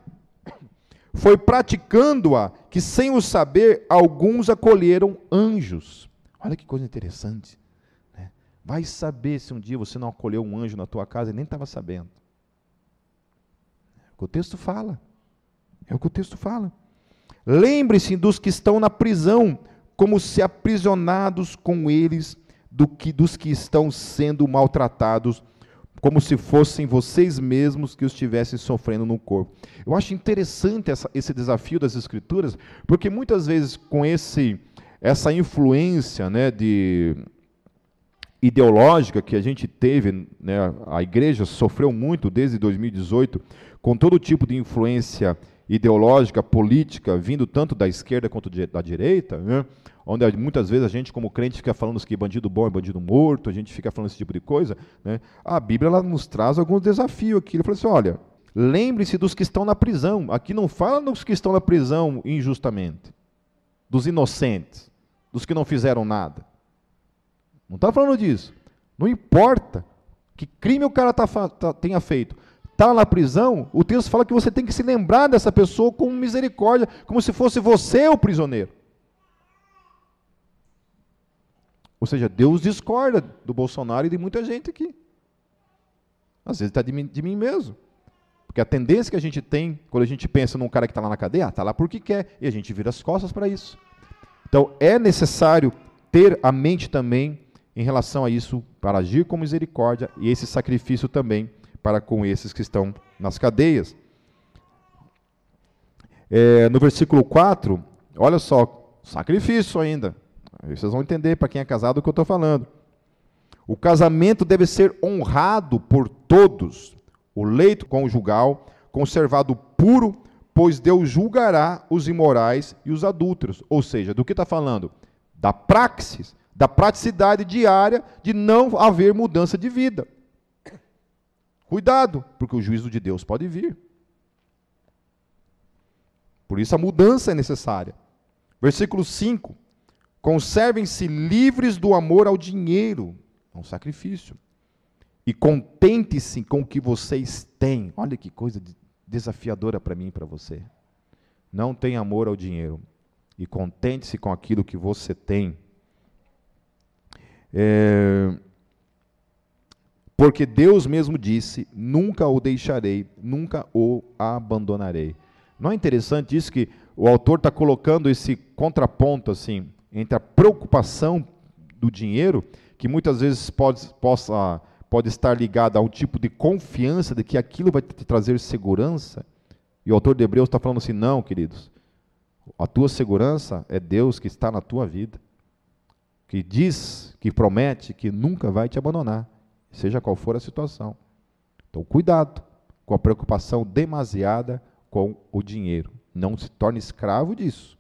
Foi praticando-a que, sem o saber, alguns acolheram anjos. Olha que coisa interessante. Né? Vai saber se um dia você não acolheu um anjo na tua casa e nem estava sabendo. É o que o texto fala. É o que o texto fala. Lembre-se dos que estão na prisão, como se aprisionados com eles do que dos que estão sendo maltratados, como se fossem vocês mesmos que os estivessem sofrendo no corpo. Eu acho interessante essa, esse desafio das escrituras, porque muitas vezes com esse essa influência né, de, ideológica que a gente teve, né, a igreja sofreu muito desde 2018, com todo tipo de influência ideológica, política, vindo tanto da esquerda quanto da direita, né, onde muitas vezes a gente, como crente, fica falando que bandido bom é bandido morto, a gente fica falando esse tipo de coisa, né, a Bíblia ela nos traz alguns desafios aqui. Ele falou assim: olha, lembre-se dos que estão na prisão. Aqui não fala dos que estão na prisão injustamente, dos inocentes dos que não fizeram nada. Não está falando disso. Não importa que crime o cara tá, tá, tenha feito. Está na prisão, o texto fala que você tem que se lembrar dessa pessoa com misericórdia, como se fosse você o prisioneiro. Ou seja, Deus discorda do Bolsonaro e de muita gente aqui. Às vezes está de, de, mim mesmo. Porque a tendência que a gente tem, quando a gente pensa num cara que está lá na cadeia, está ah, lá porque quer, e a gente vira as costas para isso. Então, é necessário ter a mente também em relação a isso, para agir com misericórdia e esse sacrifício também para com esses que estão nas cadeias. É, no versículo 4, olha só, sacrifício ainda. Aí vocês vão entender para quem é casado o que eu estou falando. O casamento deve ser honrado por todos, o leito conjugal conservado puro pois Deus julgará os imorais e os adúlteros. Ou seja, do que está falando? Da praxis, da praticidade diária de não haver mudança de vida. Cuidado, porque o juízo de Deus pode vir. Por isso a mudança é necessária. Versículo 5: Conservem-se livres do amor ao dinheiro, é um sacrifício. E contente-se com o que vocês têm. Olha que coisa desafiadora para mim e para você. Não tenha amor ao dinheiro e contente-se com aquilo que você tem. É, porque Deus mesmo disse: nunca o deixarei, nunca o abandonarei. Não é interessante isso que o autor está colocando esse contraponto assim entre a preocupação do dinheiro, que muitas vezes pode, possa pode estar ligada a um tipo de confiança de que aquilo vai te trazer segurança. E o autor de Hebreus está falando assim: não, queridos, a tua segurança é Deus que está na tua vida, que diz, que promete que nunca vai te abandonar, seja qual for a situação. Então, cuidado com a preocupação demasiada com o dinheiro. Não se torne escravo disso.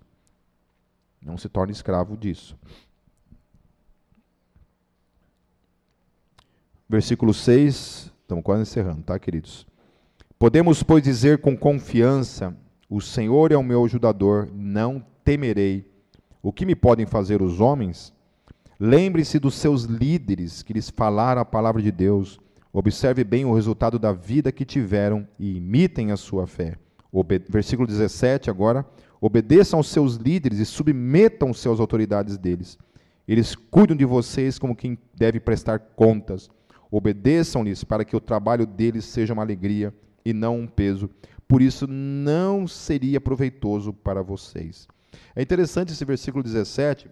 Não se torne escravo disso. versículo 6, estamos quase encerrando, tá, queridos? Podemos, pois, dizer com confiança: O Senhor é o meu ajudador, não temerei. O que me podem fazer os homens? Lembre-se dos seus líderes que lhes falaram a palavra de Deus. Observe bem o resultado da vida que tiveram e imitem a sua fé. Obe versículo 17 agora. Obedeçam aos seus líderes e submetam-se às autoridades deles. Eles cuidam de vocês como quem deve prestar contas. Obedeçam-lhes para que o trabalho deles seja uma alegria e não um peso. Por isso não seria proveitoso para vocês. É interessante esse versículo 17,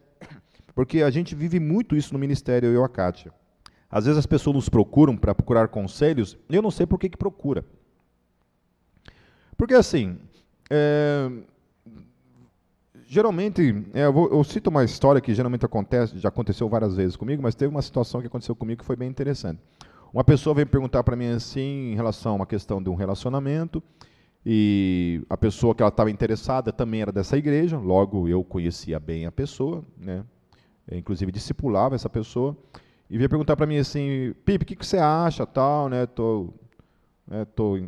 porque a gente vive muito isso no ministério, eu e a Kátia. Às vezes as pessoas nos procuram para procurar conselhos, e eu não sei por que, que procura. Porque assim, é, geralmente, é, eu, vou, eu, cito uma história que geralmente acontece, já aconteceu várias vezes comigo, mas teve uma situação que aconteceu comigo que foi bem interessante. Uma pessoa veio perguntar para mim assim, em relação a uma questão de um relacionamento, e a pessoa que ela estava interessada também era dessa igreja, logo eu conhecia bem a pessoa, né? Inclusive discipulava essa pessoa, e veio perguntar para mim assim, Pipe, o que, que, você acha, tal, né? Tô, né, tô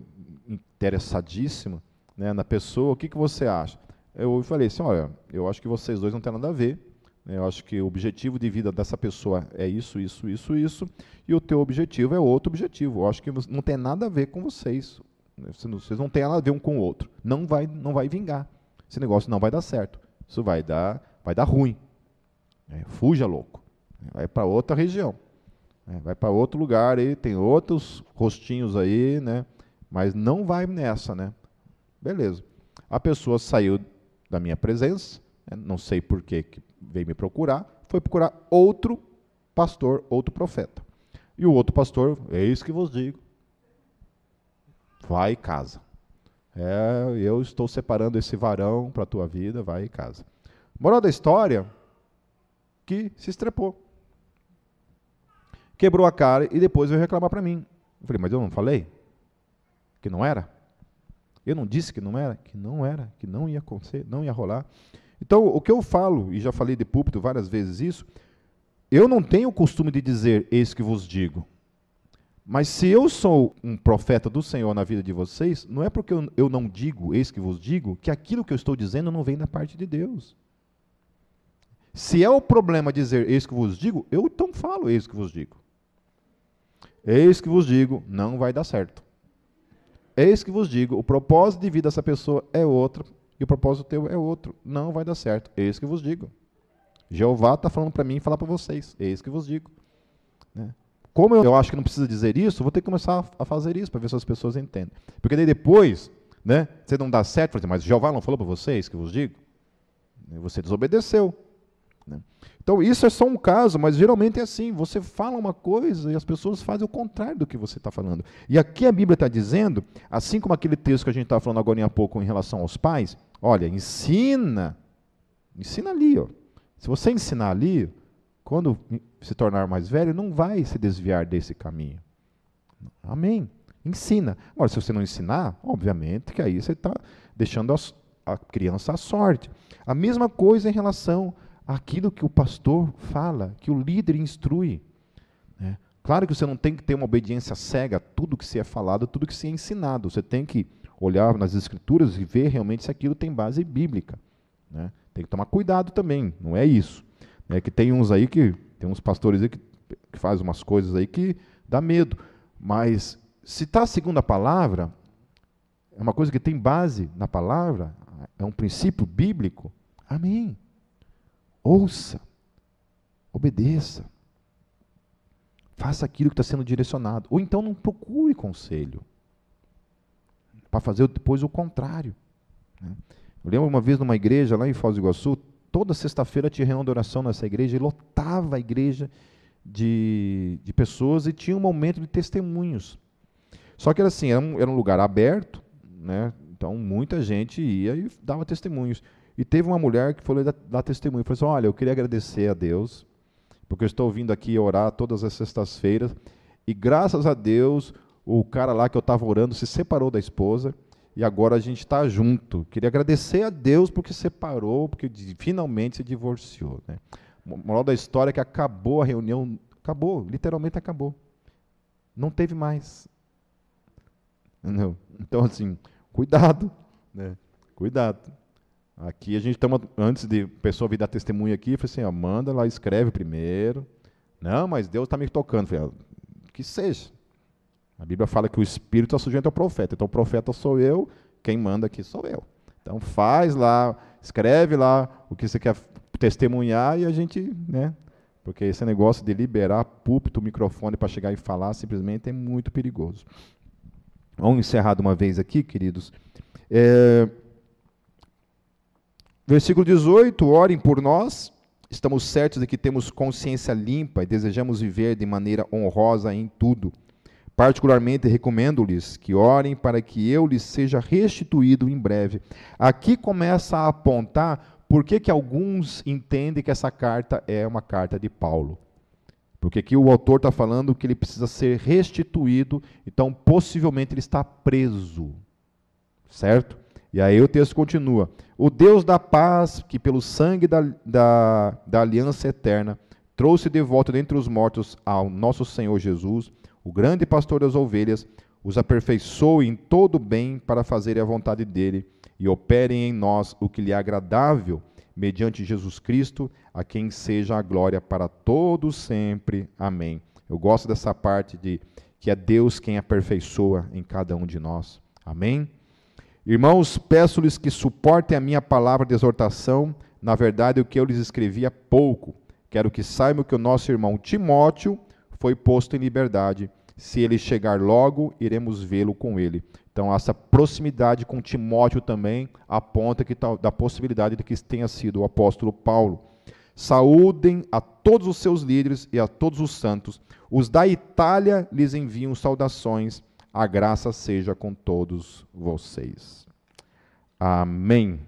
interessadíssimo, né, na pessoa. O que, que você acha? Eu falei assim, olha, eu acho que vocês dois não têm nada a ver. Né? Eu acho que o objetivo de vida dessa pessoa é isso, isso, isso, isso, e o teu objetivo é outro objetivo. Eu acho que não tem nada a ver com vocês. Vocês não têm nada a ver um com o outro. Não vai, não vai vingar. Esse negócio não vai dar certo. Isso vai dar, vai dar ruim. É, fuja, louco. Vai para outra região. É, vai para outro lugar aí, tem outros rostinhos aí, né? Mas não vai nessa, né? Beleza. A pessoa saiu da minha presença, né? não sei por que veio me procurar, foi procurar outro pastor, outro profeta. E o outro pastor, eis que vos digo, vai casa. É, eu estou separando esse varão para a tua vida, vai e casa. Moral da história, que se estrepou. Quebrou a cara e depois veio reclamar para mim. Eu falei, mas eu não falei? Que não era? Eu não disse que não era? Que não era, que não ia acontecer, não ia rolar. Então, o que eu falo, e já falei de púlpito várias vezes isso, eu não tenho o costume de dizer, eis que vos digo. Mas se eu sou um profeta do Senhor na vida de vocês, não é porque eu, não digo, eis que vos digo, que aquilo que eu estou dizendo não vem da parte de Deus. Se é o problema dizer eis que vos digo, eu então falo eis que vos digo. Eis que vos digo, não vai dar certo. Eis que vos digo, o propósito de vida dessa pessoa é outro e o propósito teu é outro. Não vai dar certo. Eis que vos digo. Jeová está falando para mim e falar para vocês. Eis que vos digo. Né? Como eu acho que não precisa dizer isso, vou ter que começar a fazer isso para ver se as pessoas entendem. Porque daí depois, né, você não dá certo, mas Jeová não falou para vocês que vos digo? Você desobedeceu. Né? Então, isso é só um caso, mas geralmente é assim: você fala uma coisa e as pessoas fazem o contrário do que você está falando. E aqui a Bíblia está dizendo, assim como aquele texto que a gente estava falando agora há pouco em relação aos pais, olha, ensina, ensina ali. Ó. Se você ensinar ali, quando se tornar mais velho, não vai se desviar desse caminho. Amém. Ensina. Agora, se você não ensinar, obviamente que aí você está deixando a, a criança à sorte. A mesma coisa em relação aquilo que o pastor fala, que o líder instrui. Né? Claro que você não tem que ter uma obediência cega a tudo que se é falado, tudo que se é ensinado. Você tem que olhar nas escrituras e ver realmente se aquilo tem base bíblica. Né? Tem que tomar cuidado também, não é isso. É que tem uns aí que, tem uns pastores aí que, que fazem umas coisas aí que dá medo. Mas se está segundo a palavra, é uma coisa que tem base na palavra, é um princípio bíblico, amém. Ouça, obedeça, faça aquilo que está sendo direcionado. Ou então não procure conselho, para fazer depois o contrário. Né? Eu lembro uma vez numa igreja lá em Foz do Iguaçu, toda sexta-feira tinha reunião de oração nessa igreja e lotava a igreja de, de pessoas e tinha um momento de testemunhos. Só que era assim, era um, era um lugar aberto, né? então muita gente ia e dava testemunhos. E teve uma mulher que falou dar testemunho. Falou assim: Olha, eu queria agradecer a Deus, porque eu estou vindo aqui orar todas as sextas-feiras, e graças a Deus, o cara lá que eu estava orando se separou da esposa, e agora a gente está junto. Queria agradecer a Deus porque separou, porque finalmente se divorciou. Né? Moral da história é que acabou a reunião, acabou, literalmente acabou. Não teve mais. Entendeu? Então, assim, cuidado. Né? Cuidado. Aqui a gente estamos, antes de a pessoa vir dar testemunho aqui, eu falei assim, ó, manda lá, escreve primeiro. Não, mas Deus está me tocando. falei, que seja. A Bíblia fala que o Espírito está sujeito ao profeta. Então o profeta sou eu, quem manda aqui sou eu. Então faz lá, escreve lá o que você quer testemunhar e a gente, né? Porque esse negócio de liberar púlpito, microfone para chegar e falar simplesmente é muito perigoso. Vamos encerrar de uma vez aqui, queridos. É, Versículo 18: Orem por nós, estamos certos de que temos consciência limpa e desejamos viver de maneira honrosa em tudo. Particularmente recomendo-lhes que orem para que eu lhes seja restituído em breve. Aqui começa a apontar por que, que alguns entendem que essa carta é uma carta de Paulo. Porque aqui o autor está falando que ele precisa ser restituído, então possivelmente ele está preso. Certo? E aí o texto continua: O Deus da paz, que pelo sangue da, da, da aliança eterna trouxe de volta dentre os mortos ao nosso Senhor Jesus, o grande pastor das ovelhas, os aperfeiçoe em todo bem para fazerem a vontade dele e operem em nós o que lhe é agradável, mediante Jesus Cristo, a quem seja a glória para todos sempre. Amém. Eu gosto dessa parte de que é Deus quem aperfeiçoa em cada um de nós. Amém. Irmãos, peço-lhes que suportem a minha palavra de exortação. Na verdade, o que eu lhes escrevi é pouco. Quero que saibam que o nosso irmão Timóteo foi posto em liberdade. Se ele chegar logo, iremos vê-lo com ele. Então, essa proximidade com Timóteo também aponta que da possibilidade de que tenha sido o apóstolo Paulo. Saúdem a todos os seus líderes e a todos os santos. Os da Itália lhes enviam saudações. A graça seja com todos vocês. Amém.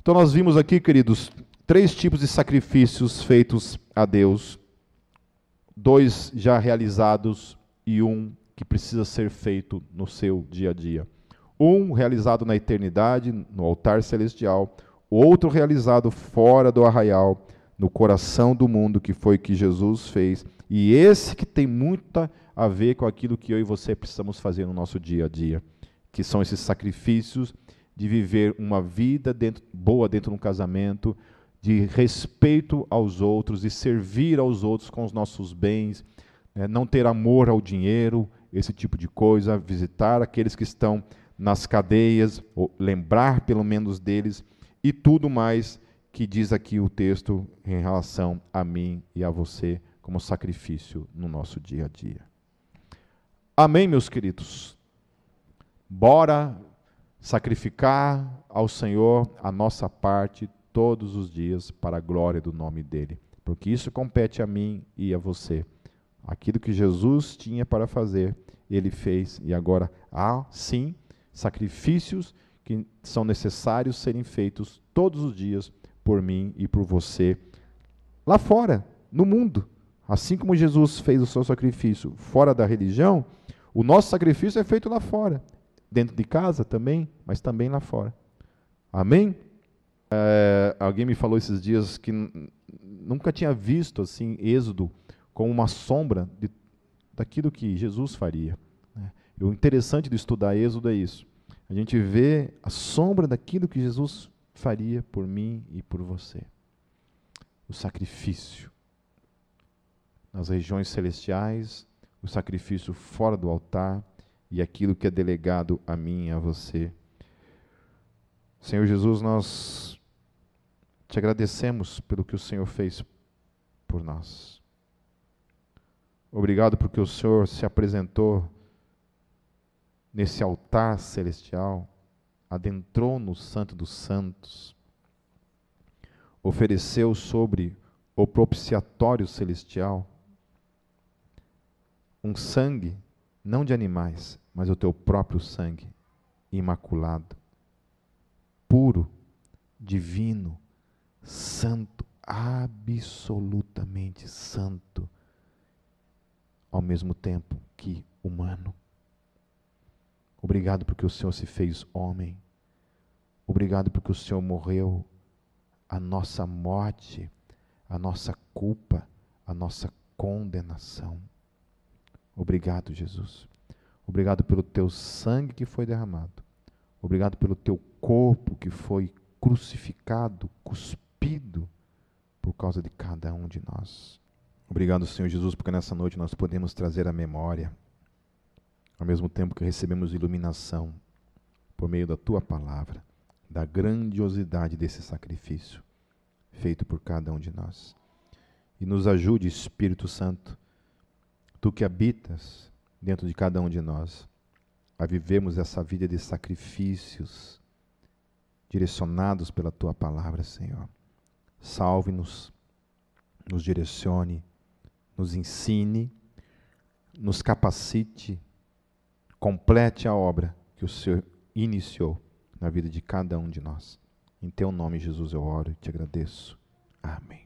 Então, nós vimos aqui, queridos, três tipos de sacrifícios feitos a Deus dois já realizados e um que precisa ser feito no seu dia a dia. Um realizado na eternidade, no altar celestial, o outro realizado fora do arraial, no coração do mundo, que foi que Jesus fez. E esse que tem muito a ver com aquilo que eu e você precisamos fazer no nosso dia a dia, que são esses sacrifícios de viver uma vida dentro, boa dentro de um casamento, de respeito aos outros, de servir aos outros com os nossos bens, né? não ter amor ao dinheiro, esse tipo de coisa, visitar aqueles que estão nas cadeias, lembrar pelo menos deles, e tudo mais que diz aqui o texto em relação a mim e a você como sacrifício no nosso dia a dia. Amém, meus queridos? Bora sacrificar ao Senhor a nossa parte todos os dias para a glória do nome dele, porque isso compete a mim e a você. Aquilo que Jesus tinha para fazer, ele fez, e agora há sim sacrifícios que são necessários serem feitos todos os dias por mim e por você lá fora, no mundo. Assim como Jesus fez o seu sacrifício fora da religião, o nosso sacrifício é feito lá fora, dentro de casa também, mas também lá fora. Amém? É, alguém me falou esses dias que nunca tinha visto assim Êxodo como uma sombra de, daquilo que Jesus faria. Né? O interessante de estudar Êxodo é isso. A gente vê a sombra daquilo que Jesus faria por mim e por você. O sacrifício nas regiões celestiais, o sacrifício fora do altar e aquilo que é delegado a mim e a você. Senhor Jesus, nós te agradecemos pelo que o Senhor fez por nós. Obrigado porque o Senhor se apresentou nesse altar celestial, adentrou no Santo dos Santos, ofereceu sobre o propiciatório celestial um sangue, não de animais, mas o teu próprio sangue, imaculado, puro, divino, santo, absolutamente santo, ao mesmo tempo que humano. Obrigado porque o Senhor se fez homem. Obrigado porque o Senhor morreu a nossa morte, a nossa culpa, a nossa condenação. Obrigado, Jesus. Obrigado pelo teu sangue que foi derramado. Obrigado pelo teu corpo que foi crucificado, cuspido por causa de cada um de nós. Obrigado, Senhor Jesus, porque nessa noite nós podemos trazer a memória, ao mesmo tempo que recebemos iluminação por meio da tua palavra, da grandiosidade desse sacrifício feito por cada um de nós. E nos ajude, Espírito Santo, tu que habitas dentro de cada um de nós, a vivermos essa vida de sacrifícios direcionados pela tua palavra, Senhor salve-nos, nos direcione, nos ensine, nos capacite, complete a obra que o Senhor iniciou na vida de cada um de nós. Em teu nome, Jesus, eu oro e te agradeço. Amém.